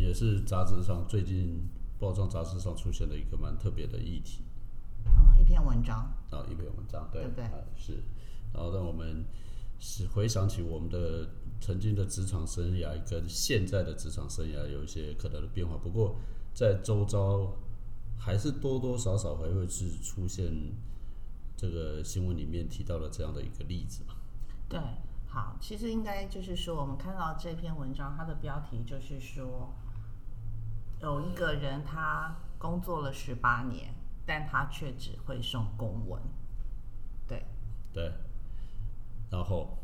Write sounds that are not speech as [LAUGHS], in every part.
也是杂志上最近包装杂志上出现的一个蛮特别的议题嗯，一篇文章。啊，一篇文章，对，对不对啊是，然后让我们是回想起我们的曾经的职场生涯跟现在的职场生涯有一些可能的变化，不过在周遭还是多多少少还会是出现这个新闻里面提到的这样的一个例子嘛。对，好，其实应该就是说，我们看到这篇文章，它的标题就是说，有一个人他工作了十八年，但他却只会送公文。对，对，然后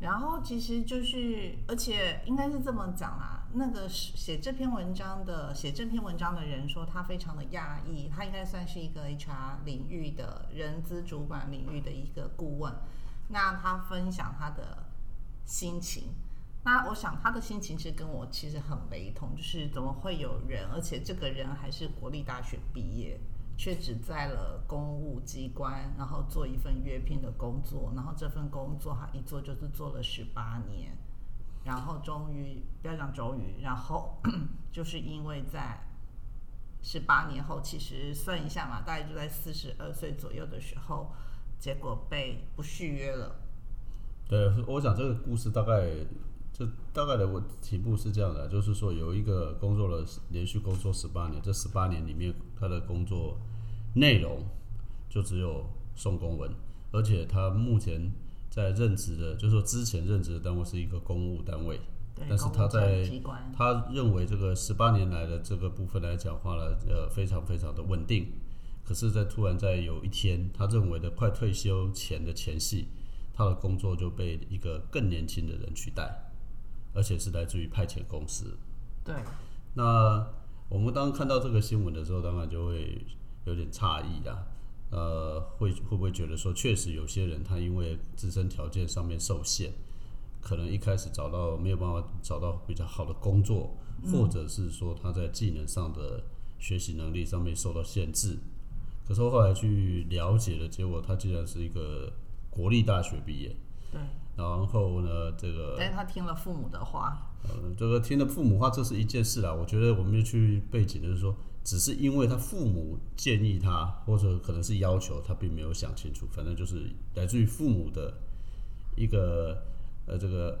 然后其实就是，而且应该是这么讲啦。那个是写这篇文章的写这篇文章的人说，他非常的讶异，他应该算是一个 HR 领域的人资主管领域的一个顾问。那他分享他的心情，那我想他的心情其实跟我其实很雷同，就是怎么会有人，而且这个人还是国立大学毕业，却只在了公务机关，然后做一份约聘的工作，然后这份工作他一做就是做了十八年，然后终于不要讲终于，然后 [CLEARS THROAT] 就是因为在十八年后，其实算一下嘛，大概就在四十二岁左右的时候，结果被不续约了。对，我想这个故事大概，这大概的我题目是这样的，就是说有一个工作了连续工作十八年，这十八年里面他的工作内容就只有送公文，而且他目前在任职的，就是说之前任职的单位是一个公务单位，对，但是他在他认为这个十八年来的这个部分来讲话呢，呃，非常非常的稳定。可是，在突然在有一天，他认为的快退休前的前夕，他的工作就被一个更年轻的人取代，而且是来自于派遣公司。对，那我们当看到这个新闻的时候，当然就会有点诧异啦。呃，会会不会觉得说，确实有些人他因为自身条件上面受限，可能一开始找到没有办法找到比较好的工作，或者是说他在技能上的学习能力上面受到限制。可是我后来去了解了，结果他竟然是一个国立大学毕业，对，然后呢，这个但是他听了父母的话，呃，这个听了父母话，这是一件事啦。我觉得我们就去背景，就是说，只是因为他父母建议他，或者可能是要求他，并没有想清楚。反正就是来自于父母的一个呃这个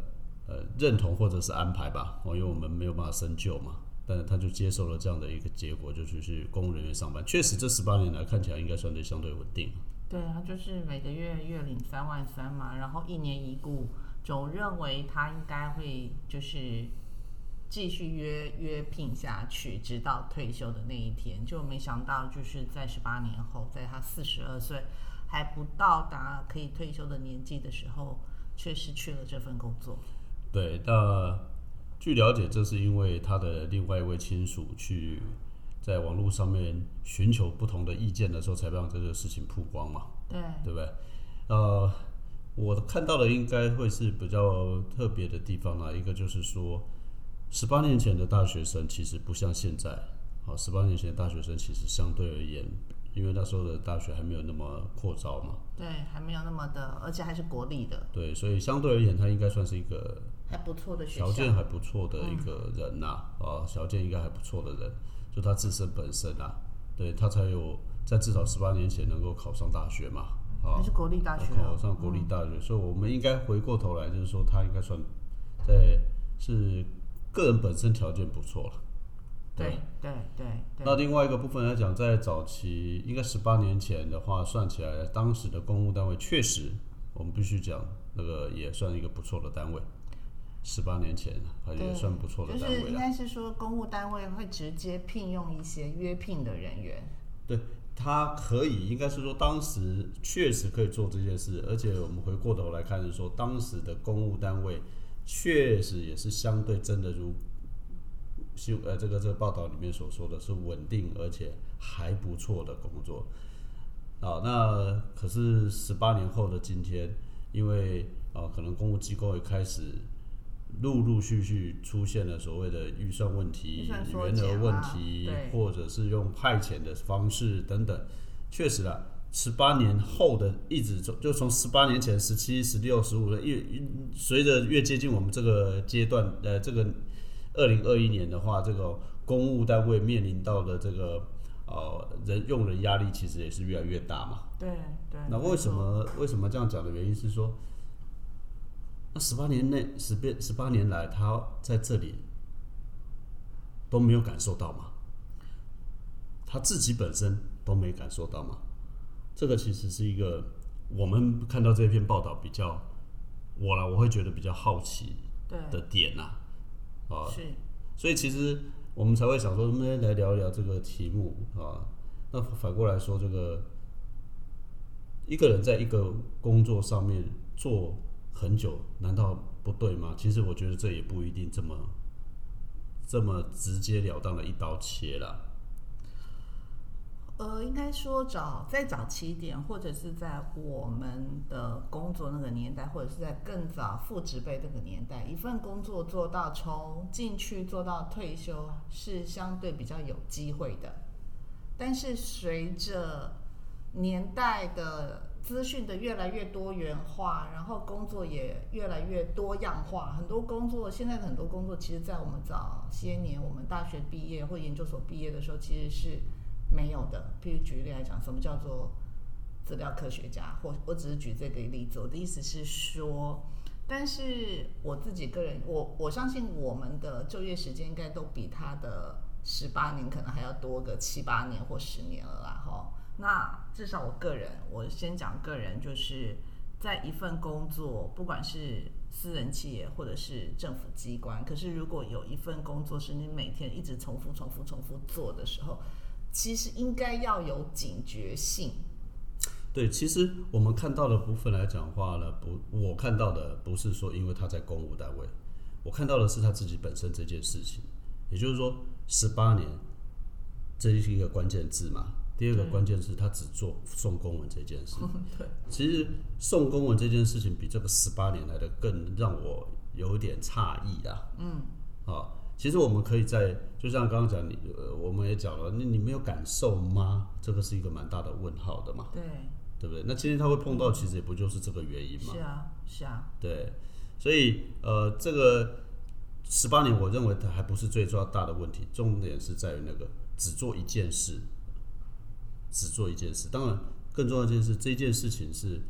呃认同或者是安排吧。哦，因为我们没有办法深究嘛，但是他就接受了这样的一个结果，就去去公务人员上班。确实，这十八年来看起来应该算对相对稳定。对啊就是每个月月领三万三嘛，然后一年一雇，总认为他应该会就是继续约约聘下去，直到退休的那一天。就没想到就是在十八年后，在他四十二岁还不到达可以退休的年纪的时候，却失去了这份工作。对，那据了解，这是因为他的另外一位亲属去在网络上面寻求不同的意见的时候，才让这个事情曝光嘛，对，对不对？呃，我看到的应该会是比较特别的地方啦，一个就是说，十八年前的大学生其实不像现在，好，十八年前的大学生其实相对而言，因为那时候的大学还没有那么扩招嘛，对，还没有那么的，而且还是国立的，对，所以相对而言，他应该算是一个还不错的学条件。还不错的一个人呐、啊，条件应该还不错的人，就他自身本身啊，对他才有在至少十八年前能够考上大学嘛，啊还，是国立大学哦考上国立大学，所以我们应该回过头来，就是说他应该算在是个人本身条件不错了。对对对对，那另外一个部分来讲，在早期应该十八年前的话，算起来，当时的公务单位确实，我们必须讲那个也算一个不错的单位。十八年前，它也算不错的单就是应。该是说，公务单位会直接聘用一些约聘的人员。对，他可以，应该是说当时确实可以做这件事，而且我们回过头来看，是说当时的公务单位确实也是相对真的如新呃这个这个报道里面所说的是稳定而且还不错的工作。啊，那可是十八年后的今天，因为啊可能公务机构也开始陆陆续续出现了所谓的预算问题、算缩员额问题，或者是用派遣的方式等等。确实啊，十八年后的一直从就从十八年前十七、十六、十五的越越随着越接近我们这个阶段，呃，这个二零二一年的话，这个公务单位面临到的这个呃人用人压力其实也是越来越大嘛。对对。那为什么为什么这样讲的原因是说，那十八年内十变十八年来他在这里都没有感受到吗？他自己本身都没感受到吗？这个其实是一个我们看到这篇报道比较我啦，我会觉得比较好奇的点呐，啊，是，所以其实我们才会想说，能不能来聊一聊这个题目啊？那反过来说，这个一个人在一个工作上面做很久，难道不对吗？其实我觉得这也不一定这么这么直截了当的一刀切了。呃，应该说早再早期一点，或者是在我们的工作那个年代，或者是在更早父职辈那个年代，一份工作做到从进去做到退休是相对比较有机会的。但是随着年代的资讯的越来越多元化，然后工作也越来越多样化，很多工作现在很多工作，其实在我们早些年我们大学毕业或研究所毕业的时候，其实是。没有的，譬如举例来讲，什么叫做资料科学家？或我只是举这个例子，我的意思是说，但是我自己个人，我我相信我们的就业时间应该都比他的十八年可能还要多个七八年或十年了啦，那至少我个人，我先讲个人，就是在一份工作，不管是私人企业或者是政府机关，可是如果有一份工作是你每天一直重复、重复、重复做的时候，其实应该要有警觉性。对，其实我们看到的部分来讲话呢，不，我看到的不是说因为他在公务单位，我看到的是他自己本身这件事情。也就是说，十八年，这是一个关键字嘛。第二个关键是他只做送公文这件事。[LAUGHS] 对，其实送公文这件事情比这个十八年来的更让我有点诧异啊。嗯，啊。其实我们可以在，就像刚刚讲，你呃，我们也讲了，那你没有感受吗？这个是一个蛮大的问号的嘛。对，对不对？那今天他会碰到，其实也不就是这个原因嘛。是啊，是啊。对，所以呃，这个十八年，我认为它还不是最重要大的问题，重点是在于那个只做一件事，只做一件事。当然，更重要一件事，这件事情是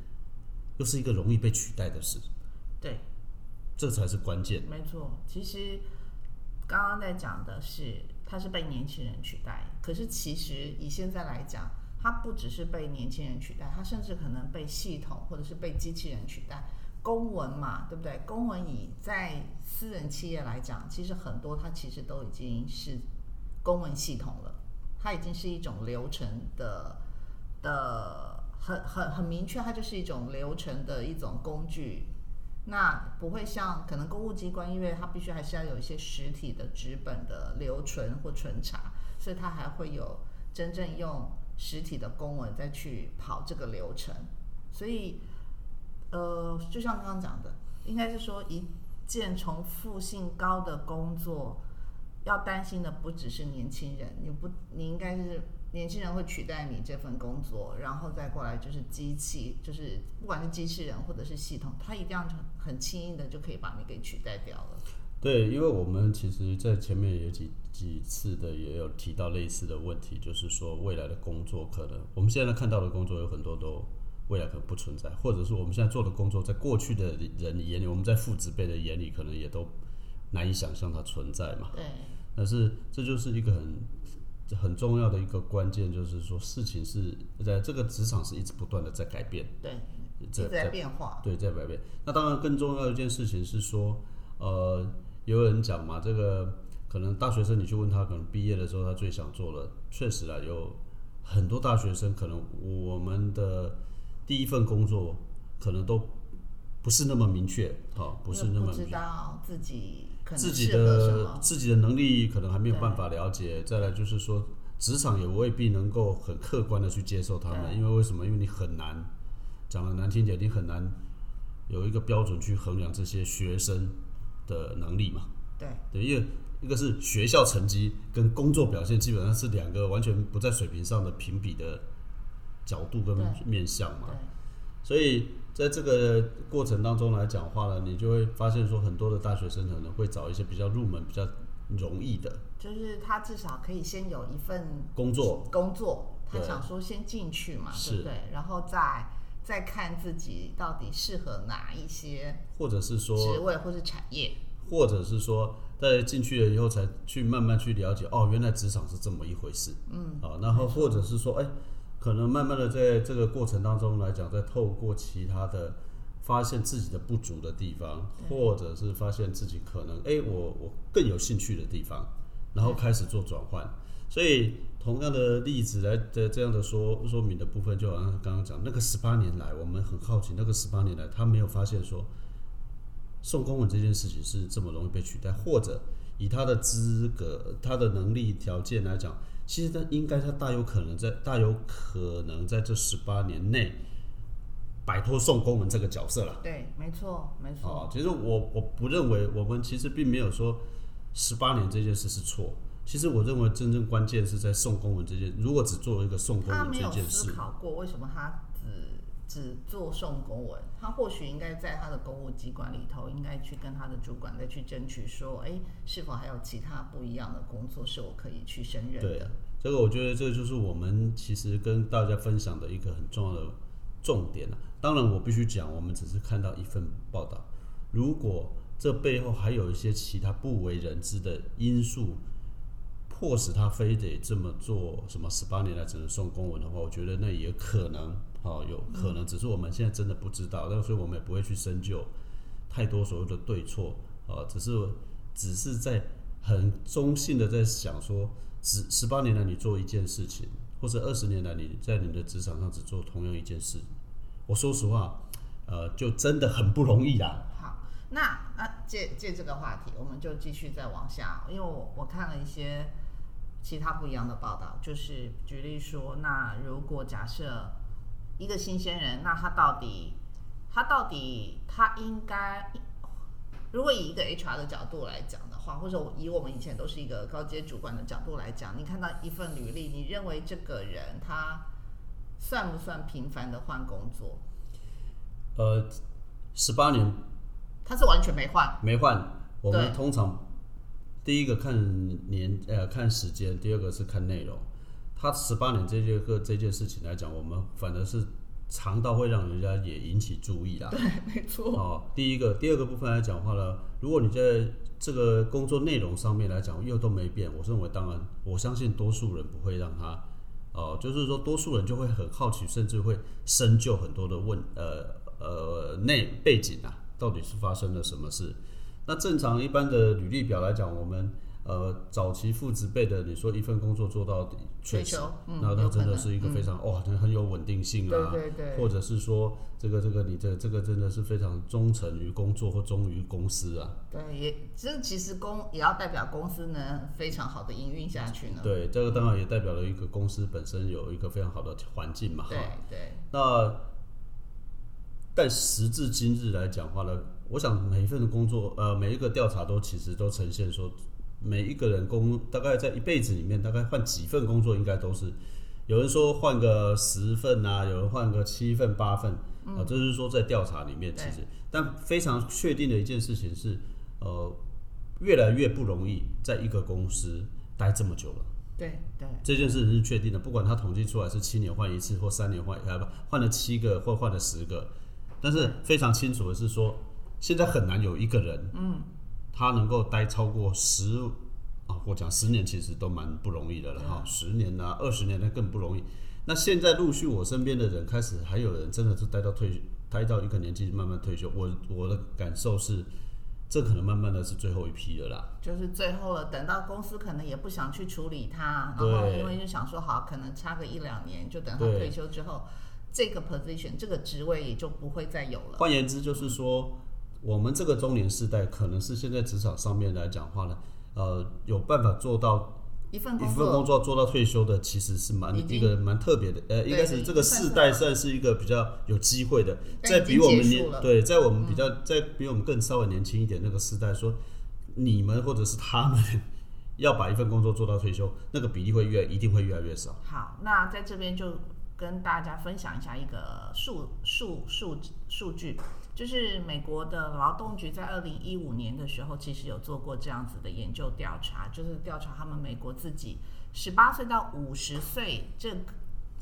又是一个容易被取代的事。对，这才是关键。没错，其实。刚刚在讲的是，它是被年轻人取代。可是其实以现在来讲，它不只是被年轻人取代，它甚至可能被系统或者是被机器人取代。公文嘛，对不对？公文以在私人企业来讲，其实很多它其实都已经是公文系统了，它已经是一种流程的的很很很明确，它就是一种流程的一种工具。那不会像可能公务机关，因为它必须还是要有一些实体的纸本的留存或存查，所以它还会有真正用实体的公文再去跑这个流程。所以，呃，就像刚刚讲的，应该是说一件重复性高的工作，要担心的不只是年轻人，你不，你应该是。年轻人会取代你这份工作，然后再过来就是机器，就是不管是机器人或者是系统，它一定要很轻易的就可以把你给取代掉了。对，因为我们其实，在前面有几几次的也有提到类似的问题，就是说未来的工作可能，我们现在看到的工作有很多都未来可能不存在，或者是我们现在做的工作，在过去的人眼里，我们在父子辈的眼里，可能也都难以想象它存在嘛。对。但是这就是一个很。很重要的一个关键就是说，事情是在这个职场是一直不断的在改变，对，在变化，对，在改变。那当然更重要一件事情是说，呃，有人讲嘛，这个可能大学生你去问他，可能毕业的时候他最想做的，确实啊，有很多大学生可能我们的第一份工作可能都不是那么明确，好，不是那么知道自己。自己的自己的能力可能还没有办法了解，再来就是说，职场也未必能够很客观的去接受他们，因为为什么？因为你很难讲的难听点，你很难有一个标准去衡量这些学生的能力嘛。对，对，因为一个是学校成绩跟工作表现基本上是两个完全不在水平上的评比的角度跟面向嘛。对，所以在这个过程当中来讲话呢，你就会发现说，很多的大学生可能会找一些比较入门、比较容易的就是他至少可以先有一份工作，工作，他想说先进去嘛，是对不对？然后再再看自己到底适合哪一些或者是说职，位或是产业。或者是说，在进去了以后才去慢慢去了解，哦，原来职场是这么一回事，嗯，啊，然后或者是说，哎，可能慢慢的在这个过程当中来讲，再透过其他的发现自己的不足的地方，或者是发现自己可能，哎，我我更有兴趣的地方，然后开始做转换。所以同样的例子来的这样的说说明的部分，就好像刚刚讲那个十八年来，我们很好奇，那个十八年来他没有发现说送公文这件事情是这么容易被取代，或者以他的资格、他的能力条件来讲，其实他应该他大有可能在大有可能在这十八年内摆脱宋公文这个角色了。对，没错，没错。啊，其实我我不认为我们其实并没有说十八年这件事是错。其实我认为真正关键是在宋公文这件，如果只作为一个宋公文他没有这件事，思考过为什么他只只做送公文，他或许应该在他的公务机关里头，应该去跟他的主管再去争取说，哎，是否还有其他不一样的工作是我可以去胜任对的？这个我觉得这就是我们其实跟大家分享的一个很重要的重点了。当然，我必须讲，我们只是看到一份报道，如果这背后还有一些其他不为人知的因素，迫使他非得这么做，什么十八年来只能送公文的话，我觉得那也可能，哦，有可能，只是我们现在真的不知道，那所以我们也不会去深究太多所谓的对错，啊，只是只是在很中性的在想说，十十八年来你做一件事情，或者二十年来你在你的职场上只做同样一件事，我说实话，呃，就真的很不容易啊。好，那啊借借这个话题，我们就继续再往下，因为我我看了一些其他不一样的报道，就是举例说，那如果假设一个新鲜人，那他到底他到底他应该，如果以一个 HR 的角度来讲的话，或者以我们以前都是一个高阶主管的角度来讲，你看到一份履历，你认为这个人他算不算频繁的换工作？呃，十八年。他是完全没换，没换，我们通常第一个看年呃看时间，第二个是看内容。他十八年这节课这件事情来讲，我们反而是长到会让人家也引起注意啦。对，没错。哦，第一个，第二个部分来讲话呢，如果你在这个工作内容上面来讲又都没变，我认为当然，我相信多数人不会让他，哦、就是说多数人就会很好奇，甚至会深究很多的问呃呃内背景啊，到底是发生了什么事。那正常一般的履历表来讲，我们呃早期父职辈的，你说一份工作做到底，确实那那真的是一个非常、哇，很很有稳定性啊，对对对或者是说这个这个你的这个真的是非常忠诚于工作或忠于公司啊。对，也这其实公也要代表公司呢非常好的营运下去呢。对，这个当然也代表了一个公司本身有一个非常好的环境嘛。哈对对那但时至今日来讲话呢，我想每一份的工作，呃，每一个调查都其实都呈现说，每一个人工大概在一辈子里面，大概换几份工作，应该都是有人说换个十份啊，有人换个七份八份啊，这是说在调查里面其实，但非常确定的一件事情是，呃，越来越不容易在一个公司待这么久了。对对。这件事情是确定的，不管他统计出来是七年换一次或三年换，呃不换了七个或换了十个，但是非常清楚的是说，现在很难有一个人，嗯，他能够待超过十啊，我讲十年其实都蛮不容易的了哈，十年啊、二十年那更不容易。那现在陆续我身边的人开始，还有人真的是待到退，待到一个年纪慢慢退休。我我的感受是，这可能慢慢的是最后一批了啦。就是最后了，等到公司可能也不想去处理它，然后因为就想说好，可能差个一两年，就等他退休之后，这个 position 这个职位也就不会再有了。换言之，就是说，我们这个中年世代，可能是现在职场上面来讲话呢，呃，有办法做到一份一份工作做到退休的，其实是蛮一个蛮特别的，呃，应该是这个世代算是一个比较有机会的，在比我们年对，在我们比较在比我们更稍微年轻一点那个世代说，你们或者是他们 [LAUGHS] 要把一份工作做到退休，那个比例会越一定会越来越少。好，那在这边就跟大家分享一下一个数数数数据，就是美国的劳动局在二零一五年的时候，其实有做过这样子的研究调查，就是调查他们美国自己十八岁到五十岁这个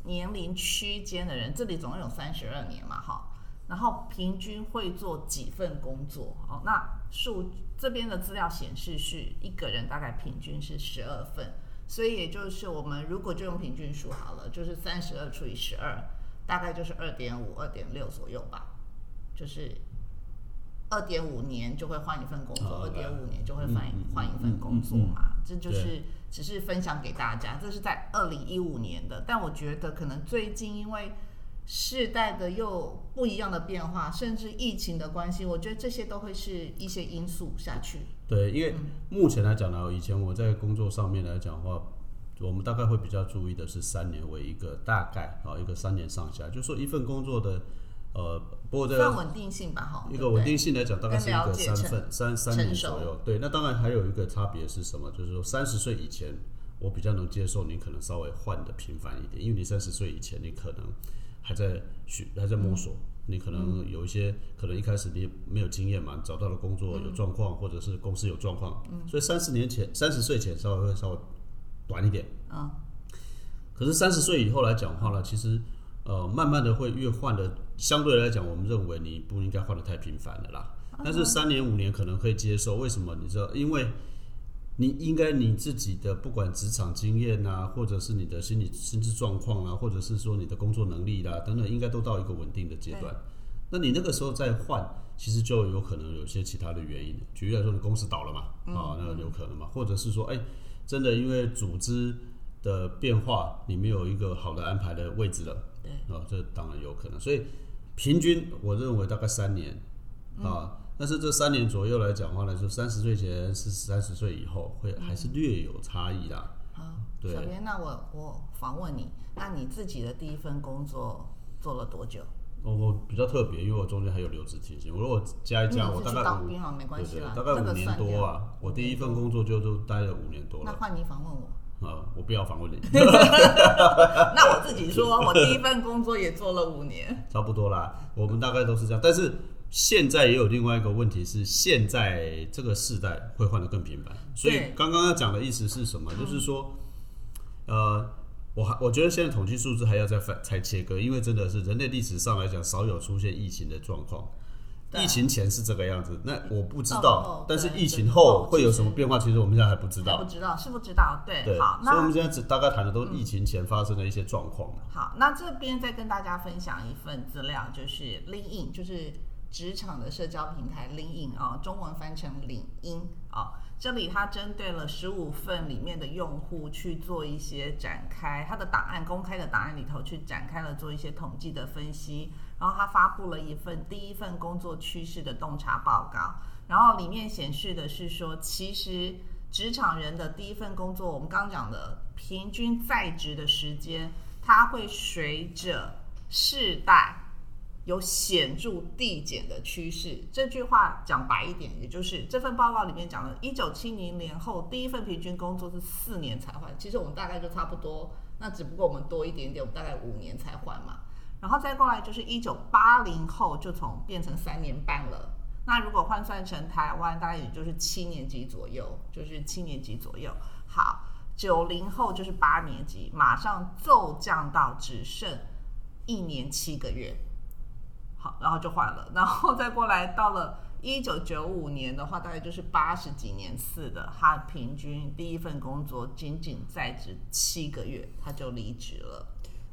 年龄区间的人，这里总共有三十二年嘛，哈，然后平均会做几份工作？哦，那数这边的资料显示是一个人大概平均是十二份。所以也就是我们如果就用平均数好了，就是三十二除以十二，大概就是二点五、二点六左右吧。就是二点五年就会换一份工作，二点五年就会换换一份工作嘛。这就是只是分享给大家，这是在二零一五年的。但我觉得可能最近因为世代的又不一样的变化，甚至疫情的关系，我觉得这些都会是一些因素下去。对，因为目前来讲呢，以前我在工作上面来讲的话，我们大概会比较注意的是三年为一个大概啊，一个三年上下，就是说一份工作的呃，不过这个稳定性吧，哈，一个稳定性来讲，大概是一个三份三三年左右。对，那当然还有一个差别是什么？就是说三十岁以前，我比较能接受你可能稍微换的频繁一点，因为你三十岁以前，你可能。还在学，还在摸索。你可能有一些，可能一开始你没有经验嘛，找到了工作有状况，或者是公司有状况，所以三十年前、三十岁前稍微会稍微短一点。嗯。可是三十岁以后来讲话呢，其实呃，慢慢的会越换的，相对来讲，我们认为你不应该换的太频繁了啦。但是三年五年可能可以接受，为什么？你知道，因为。你应该你自己的不管职场经验呐，或者是你的心理心智状况啊，或者是说你的工作能力啦等等，应该都到一个稳定的阶段。那你那个时候再换，其实就有可能有些其他的原因。举例来说，你公司倒了嘛，啊，那有可能嘛，或者是说，哎，真的因为组织的变化，你没有一个好的安排的位置了，对，啊，这当然有可能。所以平均我认为大概三年啊。但是这三年左右来讲话呢，就三十岁前是三十岁以后，会还是略有差异啦。好，小编，那我我访问你，那你自己的第一份工作做了多久？我我比较特别，因为我中间还有留职停薪。我如果加一加，我大概当兵了没关系啦，大概五年多啊。我第一份工作就都待了五年多了。那换你访问我。啊，我不要访问你。[LAUGHS] 那我自己说，我第一份工作也做了五年。差不多啦，我们大概都是这样，但是。现在也有另外一个问题是，现在这个世代会换的更频繁，所以刚刚要讲的意思是什么？就是说，呃，我还我觉得现在统计数字还要再反才切割，因为真的是人类历史上来讲少有出现疫情的状况。疫情前是这个样子，那我不知道，但是疫情后会有什么变化？其实我们现在还不知道，不知道是不知道。对，好，所以我们现在只大概谈的都是疫情前发生的一些状况。好，那这边再跟大家分享一份资料，就是 LinkedIn，就是。职场的社交平台 LinkedIn 啊，中文翻成领英啊，这里它针对了十五份里面的用户去做一些展开，它的档案公开的档案里头去展开了做一些统计的分析，然后他发布了一份第一份工作趋势的洞察报告，然后里面显示的是说，其实职场人的第一份工作，我们刚讲的平均在职的时间，它会随着世代。有显著递减的趋势。这句话讲白一点，也就是这份报告里面讲的，一九七零年后第一份平均工作是四年才换。其实我们大概就差不多，那只不过我们多一点点，我们大概五年才换嘛。然后再过来就是一九八零后就从变成三年半了。那如果换算成台湾，大概也就是七年级左右，就是七年级左右。好，九零后就是八年级，马上骤降到只剩一年七个月。好然后就换了，然后再过来到了一九九五年的话，大概就是八十几年次的，他平均第一份工作仅仅在职七个月，他就离职了。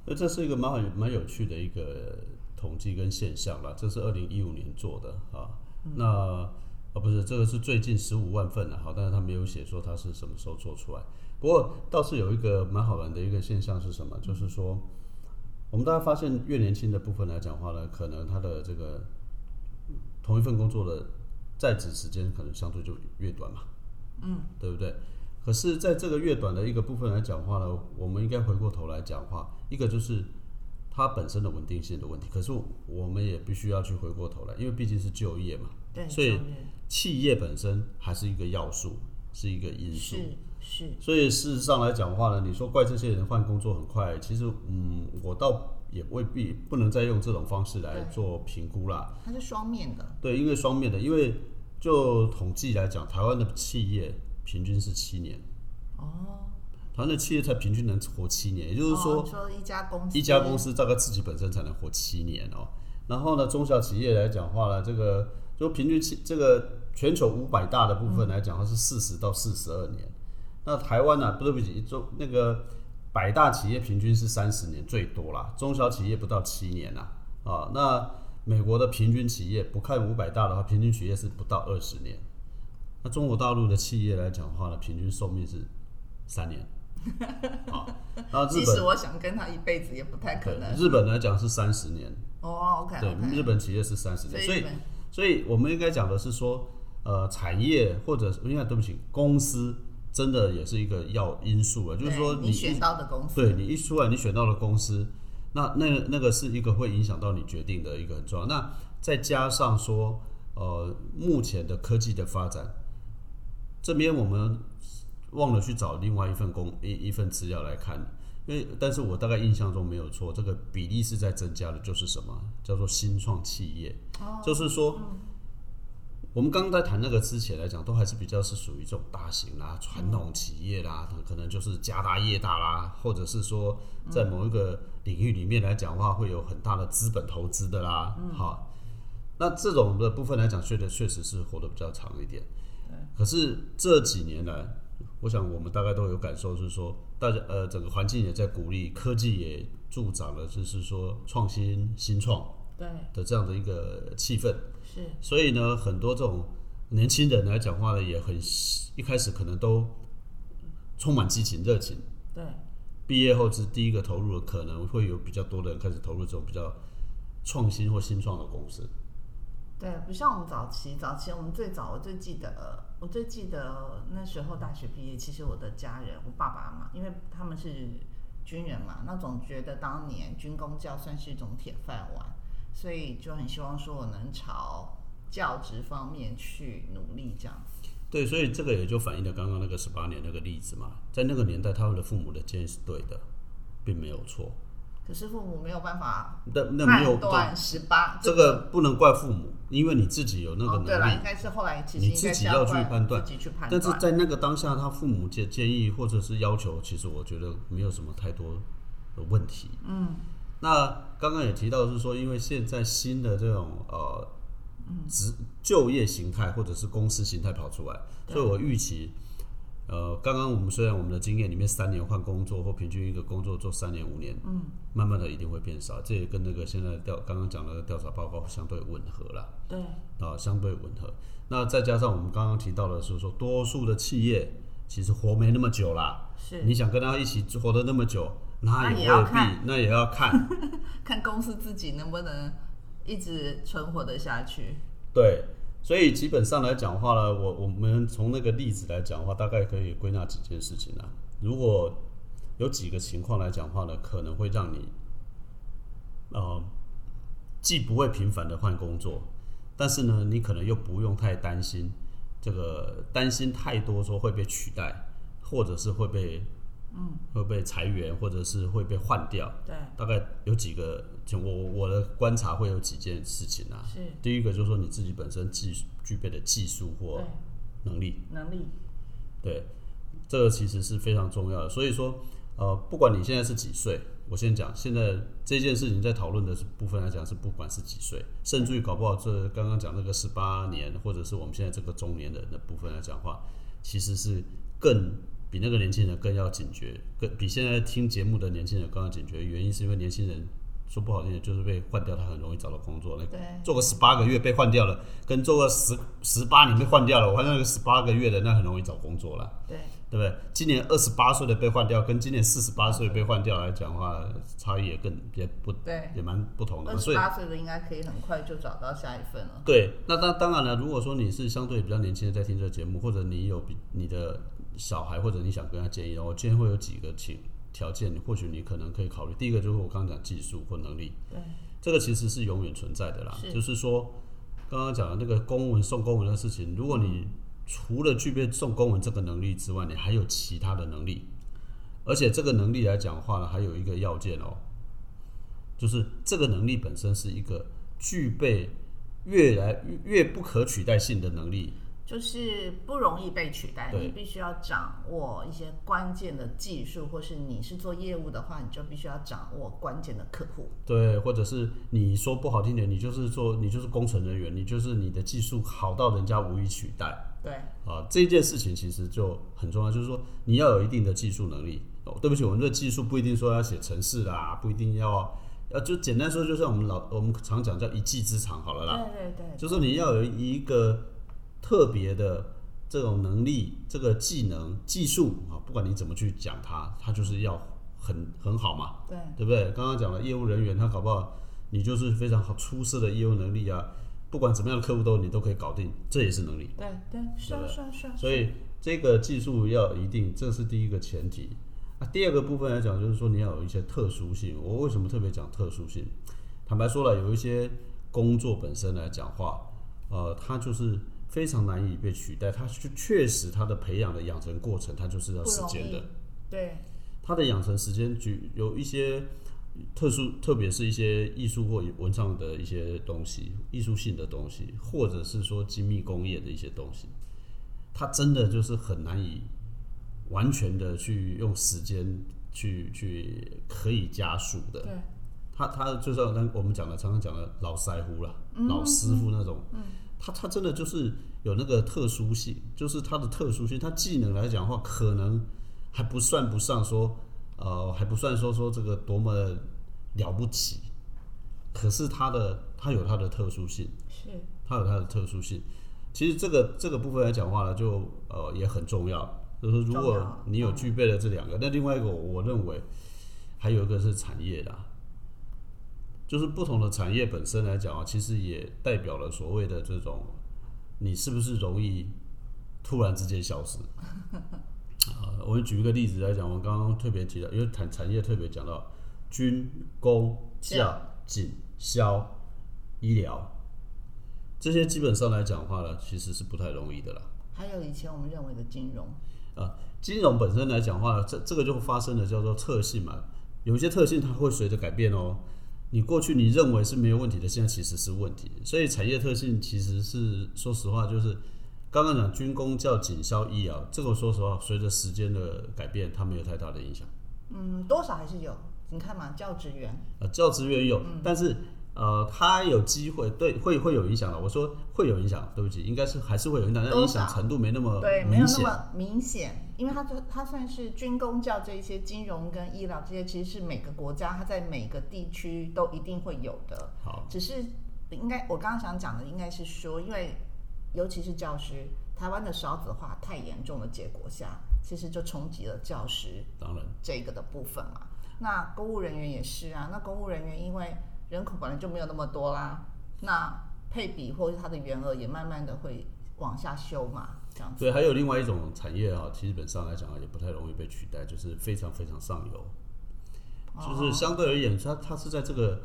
那这是一个蛮很蛮有趣的一个统计跟现象啦，这是二零一五年做的啊。那啊不是这个是最近十五万份的，好，但是他没有写说他是什么时候做出来。不过倒是有一个蛮好玩的一个现象是什么，就是说。我们大家发现，越年轻的部分来讲话呢，可能他的这个同一份工作的在职时间可能相对就越短嘛，嗯，对不对？可是，在这个越短的一个部分来讲话呢，我们应该回过头来讲话，一个就是它本身的稳定性的问题。可是，我们也必须要去回过头来，因为毕竟是就业嘛，对，所以企业本身还是一个要素，是一个因素。是所以事实上来讲的话呢，你说怪这些人换工作很快，其实嗯，我倒也未必不能再用这种方式来做评估啦。它是双面的，对，因为双面的，因为就统计来讲，台湾的企业平均是七年，哦，台湾的企业才平均能活七年，也就是说哦，说一家公司，一家公司大概自己本身才能活七年哦。然后呢，中小企业来讲话呢，这个就平均期这个全球五百大的部分来讲，它是四十到四十二年。那台湾呢、不对不起，中那个百大企业平均是三十年最多啦，中小企业不到七年啦。啊，那美国的平均企业不看五百大的话，平均企业是不到二十年。那中国大陆的企业来讲的话呢，平均寿命是三年。[LAUGHS] 啊，那日本即使我想跟他一辈子，也不太可能。日本来讲是三十年，哦，OK，对日本企业是三十年，所以所以我们应该讲的是说，呃，产业或者应该对不起，公司真的也是一个要因素啊，就是说一你选到的公司，对你一出来，你选到了公司，那那那个是一个会影响到你决定的一个很重要。那再加上说，呃，目前的科技的发展，这边我们忘了去找另外一份工一一份资料来看，因为但是我大概印象中没有错，这个比例是在增加的，就是什么叫做新创企业，就是说。我们刚刚在谈那个之前来讲，都还是比较是属于这种大型啦、传统企业啦，可能就是家大业大啦，或者是说在某一个领域里面来讲的话，会有很大的资本投资的啦。好，那这种的部分来讲，确实确实是活得比较长一点。可是这几年来，我想我们大概都有感受，是说大家呃整个环境也在鼓励，科技也助长了，就是说创新新创对，的这样的一个气氛。是所以呢，很多这种年轻人来讲话呢，也很一开始可能都充满激情、热情。对，毕业后是第一个投入的，可能会有比较多的人开始投入这种比较创新或新创的公司。对，不像我们早期，早期我们最早，我最记得，我最记得那时候大学毕业，其实我的家人，我爸爸嘛，因为他们是军人嘛，那总觉得当年军工教算是一种铁饭碗，所以就很希望说我能朝教职方面去努力这样子。对，所以这个也就反映了刚刚那个十八年那个例子嘛，在那个年代，他们的父母的建议是对的，并没有错。可是父母没有办法那那没有判断十八这个不能怪父母，因为你自己有那个哦，对了，能力应。该是后来其实你自己要去判断自己去判但。是在那个当下，他父母建建议或者是要求，其实我觉得没有什么太多的问题。嗯，那刚刚也提到是说，因为现在新的这种呃职就业形态或者是公司形态跑出来，所以我预期。呃，刚刚我们虽然我们的经验里面三年换工作或平均一个工作做三年五年，嗯，慢慢的一定会变少，这也跟那个现在调刚刚讲的调查报告相对吻合了。对啊，相对吻合。那再加上我们刚刚提到的是说，多数的企业其实活没那么久啦。是你想跟他一起活得那么久，那那也也未必那也要看。[LAUGHS] 看公司自己能不能一直存活得下去。对，所以基本上来讲的话呢，我我们从那个例子来讲的话，大概可以归纳几件事情啊。如果有几个情况来讲话呢，可能会让你呃既不会频繁的换工作，但是呢，你可能又不用太担心这个担心太多说会被取代，或者是会被嗯。会被裁员，或者是会被换掉。对，大概有几个，就我我的观察会有几件事情啊。是。第一个就是说你自己本身技具备的技术或能力，能力，对，这个其实是非常重要的。所以说，呃，不管你现在是几岁，我先讲，现在这件事情在讨论的是部分来讲是不管是几岁，甚至于搞不好这刚刚讲那个十八年，或者是我们现在这个中年人的部分来讲话，其实是更比那个年轻人更要警觉，更比现在听节目的年轻人更要警觉。原因是因为年轻人说不好听的，就是被换掉，他很容易找到工作。那个做个十八个月被换掉了，跟做个十十八年被换掉了，我看那个十八个月的那很容易找工作了。对对不对？今年二十八岁的被换掉，跟今年四十八岁被换掉来讲的话，差异也更也不对，也蛮不同的二十八岁的应该可以很快就找到下一份了。对，那当当然了，如果说你是相对比较年轻的在听这个节目，或者你有比你的小孩，或者你想跟他建议，我今天会有几个情条件，或许你可能可以考虑。第一个就是我刚刚讲技术或能力，对这个其实是永远存在的啦。是就是说，刚刚讲的那个公文送公文的事情，如果你除了具备送公文这个能力之外，你还有其他的能力，而且这个能力来讲话呢，还有一个要件哦，就是这个能力本身是一个具备越来越不可取代性的能力。就是不容易被取代，你必须要掌握一些关键的技术，或是你是做业务的话，你就必须要掌握关键的客户。对，或者是你说不好听点，你就是做你就是工程人员，你就是你的技术好到人家无以取代对，啊。这件事情其实就很重要，就是说你要有一定的技术能力。哦，对不起，我们这技术不一定说要写程式啦，不一定要，呃，就简单说，就像我们老我们常讲叫一技之长好了啦。对对对，就是你要有一个特别的这种能力、这个技能、技术啊，不管你怎么去讲它，它就是要很很好嘛，对对不对？刚刚讲了业务人员，他搞不好你就是非常好出色的业务能力啊，不管怎么样的客户都你都可以搞定，这也是能力。对对，是啊是啊是啊，所以这个技术要一定，这是第一个前提。那第二个部分来讲，就是说你要有一些特殊性。我为什么特别讲特殊性？坦白说了，有一些工作本身来讲话，呃，它就是非常难以被取代。它就确实它的培养的养成过程，它就是要时间的。，对它的养成时间举有一些特殊，特别是一些艺术或文创的一些东西，艺术性的东西，或者是说精密工业的一些东西，它真的就是很难以完全的去用时间去去可以加速的。对他他就像那我们讲的，常常讲的老腮胡啦、老师傅那种，他他真的就是有那个特殊性，就是他的特殊性，他技能来讲的话，可能还不算不上说，呃，还不算说说这个多么了不起，可是他的他有他的特殊性，是，它有它的特殊性。其实这个这个部分来讲话呢，就呃也很重要。就是如果你有具备了这两个，那另外一个我认为还有一个是产业啦，就是不同的产业本身来讲啊，其实也代表了所谓的这种你是不是容易突然之间消失。啊，我们举一个例子来讲，我刚刚特别提到，因为产产业特别讲到军工教警消医疗这些，基本上来讲的话呢，其实是不太容易的啦。还有以前我们认为的金融，啊，金融本身来讲的话，这这个就发生了叫做特性嘛，有一些特性它会随着改变哦。你过去你认为是没有问题的，现在其实是问题。所以产业特性其实是说实话，就是刚刚讲军工、叫、警消、医疗，这个说实话，随着时间的改变，它没有太大的影响。嗯，多少还是有。你看嘛，教职员，呃，教职员有，但是呃，他有机会对会会有影响的。我说会有影响，对不起，应该是还是会有影响，但影响程度没那么对，没有明显。那么明显，因为它就它算是军工教这一些金融跟医疗这些，其实是每个国家它在每个地区都一定会有的。好，只是应该我刚刚想讲的应该是说，因为尤其是教师，台湾的少子化太严重的结果下，其实就冲击了教师当然。这个的部分嘛。那公务人员也是啊，那公务人员因为人口本来就没有那么多啦，那配比或者是它的员额也慢慢的会往下修嘛，这样子。对，还有另外一种产业啊，基本上来讲啊，也不太容易被取代，就是非常非常上游，就是相对而言，它它是在这个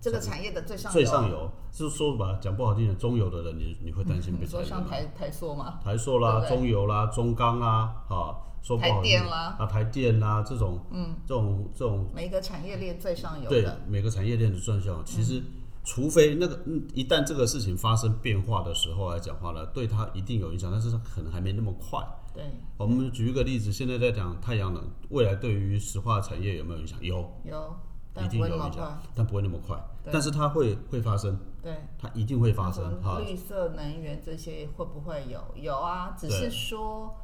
这个产业的最上最上游，就是说吧，讲不好听点，中游的人你你会担心被裁员吗？像台台塑吗？台塑啦、对对？中油啦、中钢啦，啊，说不好听台电啦。啊，台电啦这种，嗯，这种这种每一个产业链最上游对的，每个产业链的转向，其实除非那个嗯，一旦这个事情发生变化的时候来讲话呢，对它一定有影响，但是它可能还没那么快。对，我们举一个例子，现在在讲太阳能，未来对于石化产业有没有影响？有，有，一但定有影响不会那么快。，但不会那么快。但是它会会发生，对，它一定会发生哈。绿色能源这些会不会有？有啊，只是说，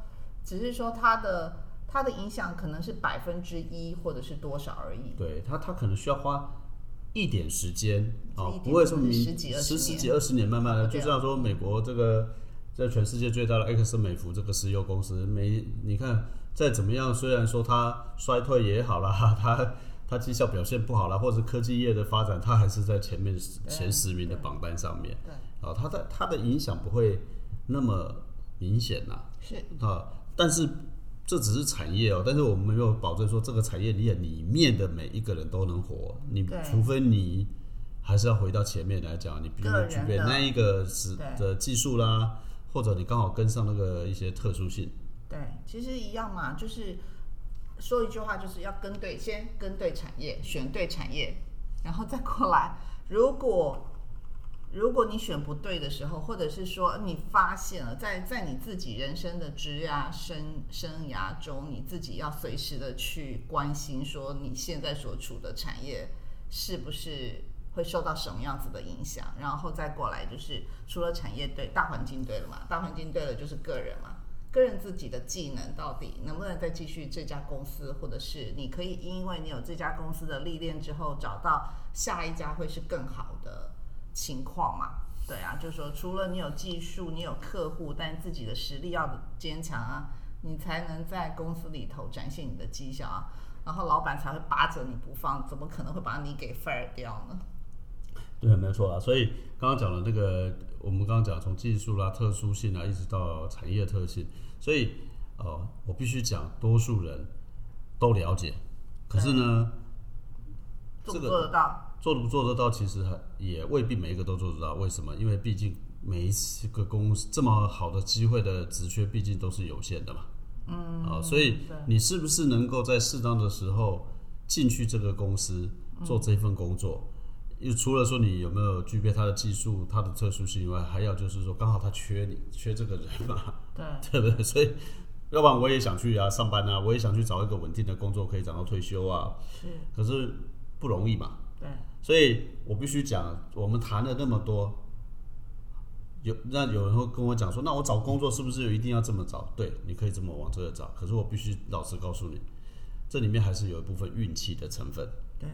只是说它的它的影响可能是百分之一或者是多少而已。对它，它可能需要花一点时间啊不会说明十十几二十年，慢慢的，就像说美国这个在全世界最大的埃克森美孚这个石油公司，每你看再怎么样，虽然说它衰退也好啦，[LAUGHS] 它它绩效表现不好啦，或者科技业的发展，它还是在前面前十名的榜单上面。对，啊，它的它的影响不会那么明显呐、是。啊，但是这只是产业哦，但是我们没有保证说这个产业链里面的每一个人都能活，你除非你还是要回到前面来讲，你必须具备那一个是的技术啦，或者你刚好跟上那个一些特殊性。对，其实一样嘛，就是说一句话，就是要跟对，先跟对产业，选对产业，然后再过来。如果如果你选不对的时候，或者是说你发现了在在你自己人生的职涯生生涯中，你自己要随时的去关心，说你现在所处的产业是不是会受到什么样子的影响，然后再过来就是除了产业对，大环境对了嘛，大环境对了就是个人嘛。个人自己的技能到底能不能再继续这家公司，或者是你可以因为你有这家公司的历练之后，找到下一家会是更好的情况嘛？对啊，就是说除了你有技术，你有客户，但自己的实力要坚强啊，你才能在公司里头展现你的绩效啊，然后老板才会扒着你不放，怎么可能会把你给 fire 掉呢？对，没错啊。所以刚刚讲的这个，我们刚刚讲从技术啦、特殊性啊，一直到产业特性，所以呃，我必须讲，多数人都了解，可是呢，做不做得到？做不做得到，其实也未必每一个都做得到。为什么？因为毕竟每一个公司这么好的机会的职缺，毕竟都是有限的嘛。嗯。啊，所以你是不是能够在适当的时候进去这个公司做这份工作？又除了说你有没有具备他的技术、他的特殊性以外，还要就是说刚好他缺你，缺这个人嘛，对 [LAUGHS] 对不对？所以，要不然我也想去啊，上班啊，我也想去找一个稳定的工作，可以找到退休啊。是，可是不容易嘛。对，所以我必须讲，我们谈了那么多，有那有人会跟我讲说，那我找工作是不是一定要这么找？对，你可以这么往这个找，可是我必须老实告诉你，这里面还是有一部分运气的成分。对，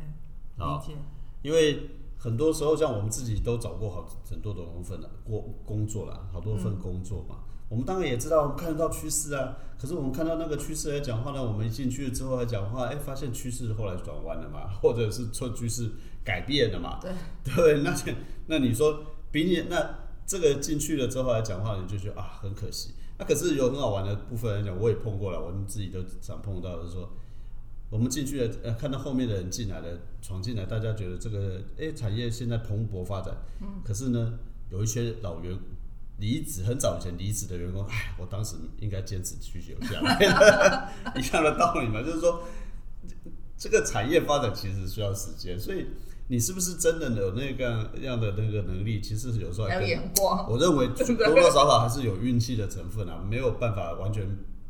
理解。因为很多时候，像我们自己都找过好很多的工份了，过工作了，好多份工作嘛。我们当然也知道，我们看得到趋势啊。可是我们看到那个趋势来讲话呢，我们一进去了之后来讲话，哎，发现趋势后来转弯了嘛，或者是错趋势改变了嘛。对对，那那你说比你那这个进去了之后来讲话，你就觉得啊，很可惜。那可是有很好玩的部分来讲，我也碰过了，我们自己都常碰到，就是说。我们进去了，呃，看到后面的人进来了，闯进来，大家觉得这个，哎，产业现在蓬勃发展。嗯。可是呢，有一些老员离职，很早以前离职的员工，哎，我当时应该坚持继续留下来。[LAUGHS] 一样的道理嘛，就是说，这个产业发展其实需要时间，所以你是不是真的有那个样的那个能力，其实有时候还有眼光。我认为多多少少还是有运气的成分啊，没有办法完全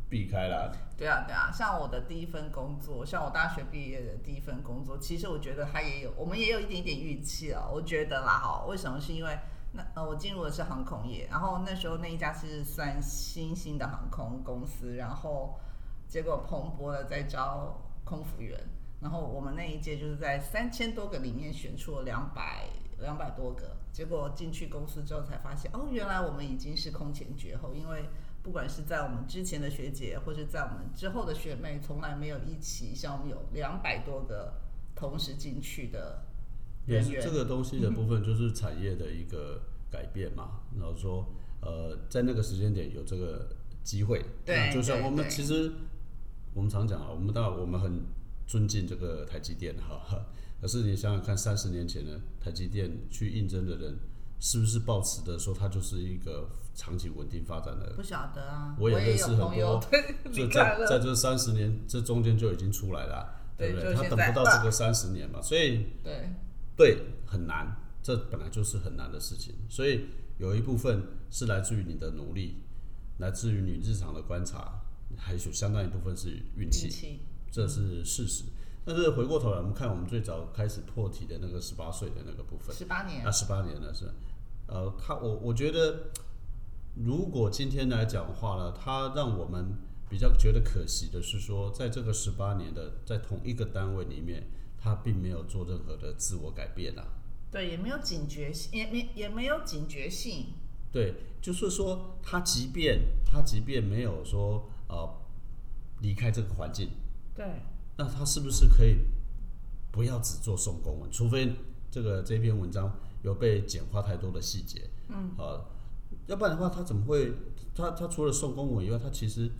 避开啦。对啊，对啊，像我的第一份工作，像我大学毕业的第一份工作，其实我觉得它也有，我们也有一点点运气啊。我觉得啦，哈，为什么？是因为那呃，我进入的是航空业，然后那时候那一家是算新兴的航空公司，然后结果蓬勃的在招空服员，然后我们那一届就是在三千多个里面选出了两百两百多个，结果进去公司之后才发现，哦，原来我们已经是空前绝后，因为。不管是在我们之前的学姐，或者在我们之后的学妹，从来没有一起像我们有两百多个同时进去的人员。这个东西的部分就是产业的一个改变嘛。然后说，呃，在那个时间点有这个机会，对，就像我们其实我们常讲啊，我们当然我们很尊敬这个台积电哈，[LAUGHS] 可是你想想看，三十年前的台积电去应征的人。是不是抱持的说它就是一个长期稳定发展的？不晓得啊，我也认识很多，就 [LAUGHS] 在在这三十年这中间就已经出来了，对不对？他等不到这个三十年嘛，所以对对很难，这本来就是很难的事情。所以有一部分是来自于你的努力，来自于你日常的观察，还有相当一部分是运气，这是事实。但是回过头来，我们看我们最早开始破题的那个十八岁的那个部分，十八年啊，十八年了是。呃，他我我觉得，如果今天来讲话呢，他让我们比较觉得可惜的是说，在这个十八年的在同一个单位里面，他并没有做任何的自我改变啊。对，也没有警觉性，也没也没有警觉性。对，就是说，他即便他即便没有说呃离开这个环境，对，那他是不是可以不要只做送公文？除非这个这篇文章。有被简化太多的细节，嗯，啊，要不然的话，他怎么会？他他除了送公文以外，他其实，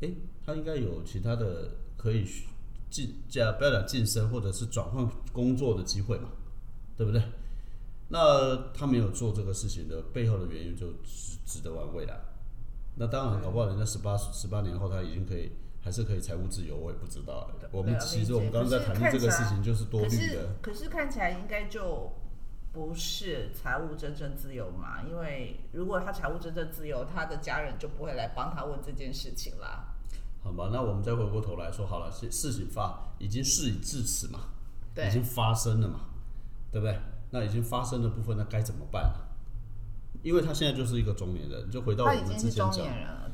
哎，他应该有其他的可以晋加不要讲晋升或者是转换工作的机会嘛，对不对？那他没有做这个事情的背后的原因就值值得玩味了。那当然，搞不好人家十八十八年后他已经可以还是可以财务自由，我也不知道。我们其实我们刚刚在谈论这个事情就是多可是虑的。可是看起来应该就不是财务真正自由嘛？因为如果他财务真正自由，他的家人就不会来帮他问这件事情啦。好吧，那我们再回过头来说，好了，事事情发已经事已至此嘛，对已经发生了嘛，对不对？那已经发生的部分，那该怎么办呢？因为他现在就是一个中年人，就回到我们之前讲，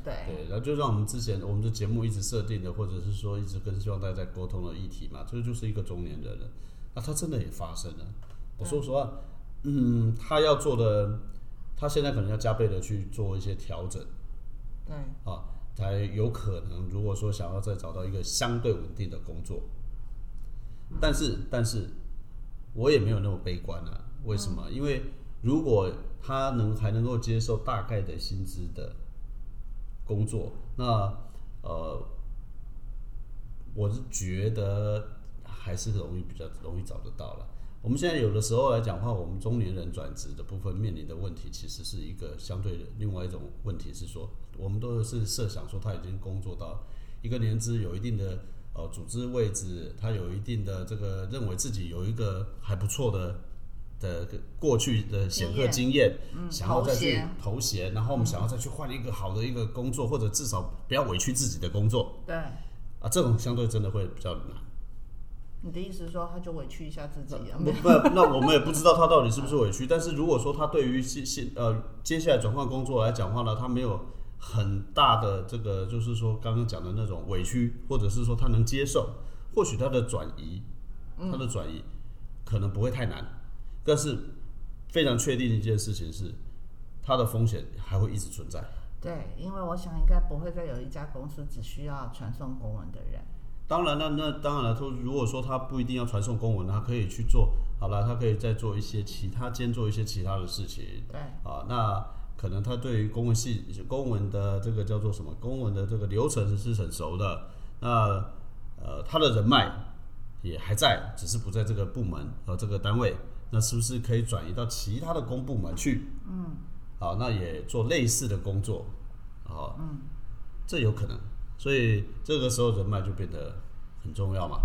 对对，然后就像我们之前我们的节目一直设定的，或者是说一直跟希望大家在沟通的议题嘛，这个就是一个中年人了。那他真的也发生了。我说实话，嗯，他要做的，他现在可能要加倍的去做一些调整。对啊，才有可能。如果说想要再找到一个相对稳定的工作，但是但是我也没有那么悲观啊。为什么？因为如果他能还能够接受大概的薪资的工作，那呃，我是觉得还是容易比较容易找得到了。我们现在有的时候来讲话，我们中年人转职的部分面临的问题，其实是一个相对的另外一种问题是说，我们都是设想说他已经工作到一个年资有一定的呃组织位置，他有一定的这个认为自己有一个还不错的的过去的显赫经验，想要再去头衔，然后我们想要再去换一个好的一个工作，或者至少不要委屈自己的工作对，啊，这种相对真的会比较难。你的意思是说他就委屈一下自己啊？不不，那我们也不知道他到底是不是委屈。但是如果说他对于现现呃接下来转换工作来讲话呢，他没有很大的这个，就是说刚刚讲的那种委屈，或者是说他能接受，或许他的转移，他的转移可能不会太难。但是非常确定的一件事情是，它的风险还会一直存在。对，因为我想应该不会再有一家公司只需要传送公文的人。当然了，那当然了，他如果说他不一定要传送公文，他可以去做好了，他可以再做一些其他兼做一些其他的事情。对，啊，那可能他对于公文系公文的这个叫做什么公文的这个流程是很熟的，那呃他的人脉也还在，只是不在这个部门和这个单位，那是不是可以转移到其他的公部门去？嗯，好，那也做类似的工作，啊，嗯，这有可能，所以这个时候人脉就变得很重要嘛，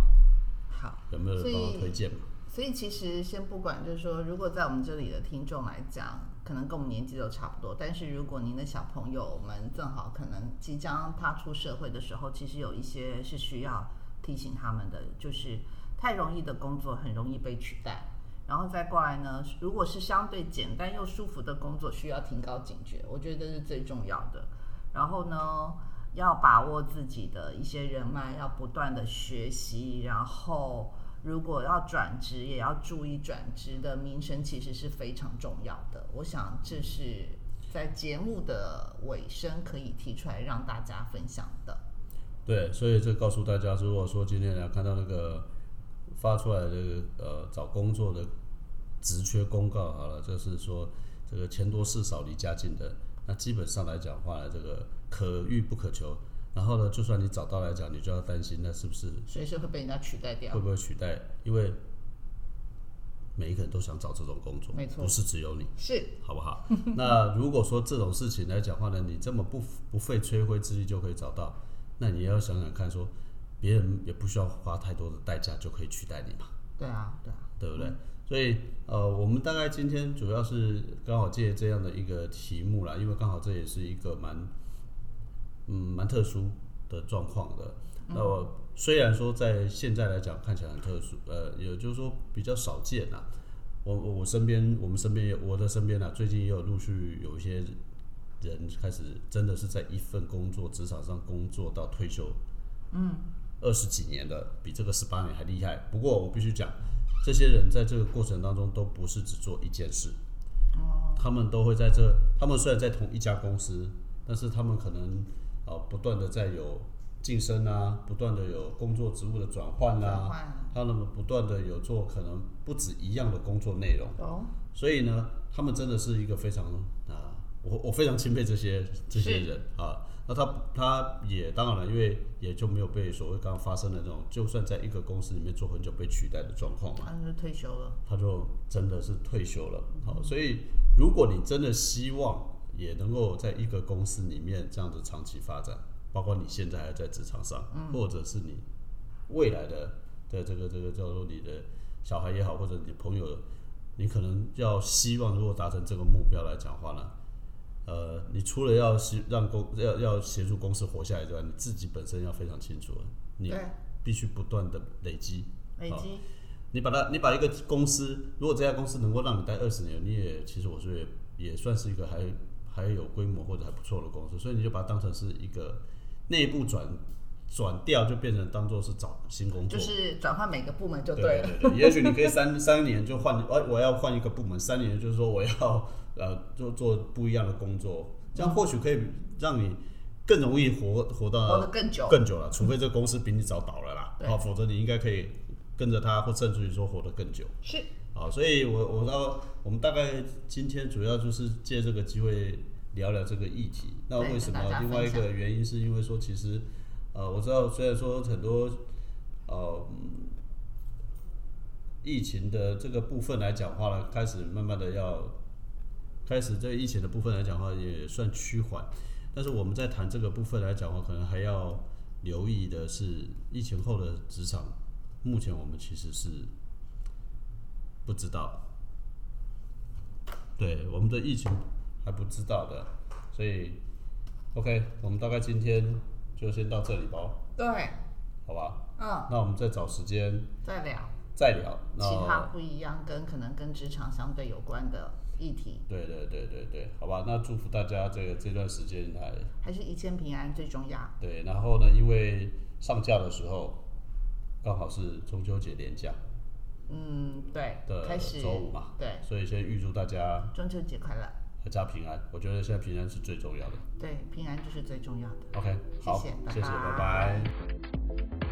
好。有没有人帮我推荐嘛？所以其实先不管，就是说，如果在我们这里的听众来讲，可能跟我们年纪都差不多，但是如果您的小朋友们正好可能即将踏出社会的时候，其实有一些是需要提醒他们的，就是太容易的工作很容易被取代。然后再过来呢，如果是相对简单又舒服的工作，需要提高警觉，我觉得这是最重要的。然后呢，要把握自己的一些人脉，要不断的学习，然后如果要转职，也要注意转职的名声，其实是非常重要的。我想这是在节目的尾声可以提出来让大家分享的。对，所以这告诉大家，如果说今天来看到那个发出来的这个呃找工作的职缺公告，好了，就是说这个钱多事少离家近的，那基本上来讲话呢，这个可遇不可求。然后呢，就算你找到来讲，你就要担心，那是不是随时会被人家取代掉会。不会取代？因为每一个人都想找这种工作，没错不是只有你。是，好不好？[LAUGHS] 那如果说这种事情来讲话呢，你这么不不费吹灰之力就可以找到，那你要想想看说，别人也不需要花太多的代价就可以取代你嘛，对啊，对啊，对不对？所以呃，我们大概今天主要是刚好借这样的一个题目啦，因为刚好这也是一个蛮嗯蛮特殊的状况的。那我虽然说在现在来讲看起来很特殊，呃，也就是说比较少见啦。我我我身边，我们身边也我的身边啊，最近也有陆续有一些人开始真的是在一份工作职场上工作到退休，嗯，二十几年的，比这个十八年还厉害。不过我必须讲，这些人在这个过程当中都不是只做一件事，他们都会在这，他们虽然在同一家公司，但是他们可能呃不断的在有晋升啊，不断的有工作职务的转换啦、转换啊他们不断的有做可能不止一样的工作内容，哦。所以呢，他们真的是一个非常啊、我我非常钦佩这些这些人啊。那他他也当然了，因为也就没有被所谓刚刚发生的那种，就算在一个公司里面做很久被取代的状况嘛。他就退休了。他就真的是退休了。好，所以如果你真的希望也能够在一个公司里面这样子长期发展，包括你现在还在职场上，或者是你未来的的这个这个叫做你的小孩也好，或者你朋友，你可能要希望如果达成这个目标来讲话呢，呃，你除了要协让公要要协助公司活下来之外，你自己本身要非常清楚，你，必须不断的累积。累积你把它，你把一个公司，如果这家公司能够让你待二十年，你也其实我觉得也也算是一个还还有规模或者还不错的公司，所以你就把它当成是一个内部转转调，就变成当做是找新工作。就是转换每个部门就对对了。对对，也许你可以三三年就换，我我要换一个部门，三年就是说我要呃做做不一样的工作，这样或许可以让你更容易活活到活得更久更久了，除非这公司比你早倒了啦，对啊，否则你应该可以跟着他，或甚至于说活得更久。是，啊，所以我我到我们大概今天主要就是借这个机会聊聊这个议题。那为什么另外一个原因是因为说，其实呃，我知道虽然说很多呃嗯疫情的这个部分来讲话呢，开始慢慢的要开始这疫情的部分来讲话也算趋缓，但是我们在谈这个部分来讲话，可能还要留意的是疫情后的职场，目前我们其实是不知道，对我们的疫情还不知道的，所以 OK，我们大概今天就先到这里吧，对，好吧？嗯，那我们再找时间再聊。再聊。其他不一样，跟可能跟职场相对有关的议题，对对对对对，好吧？那祝福大家这个这段时间还还是一切平安最重要。对，然后呢，因为上架的时候刚好是中秋节连假嗯，对，的开始周五嘛，对，所以先预祝大家中秋节快乐。阖家平安。我觉得现在平安是最重要的。对，平安就是最重要的。OK，好，谢谢拜谢谢，拜拜拜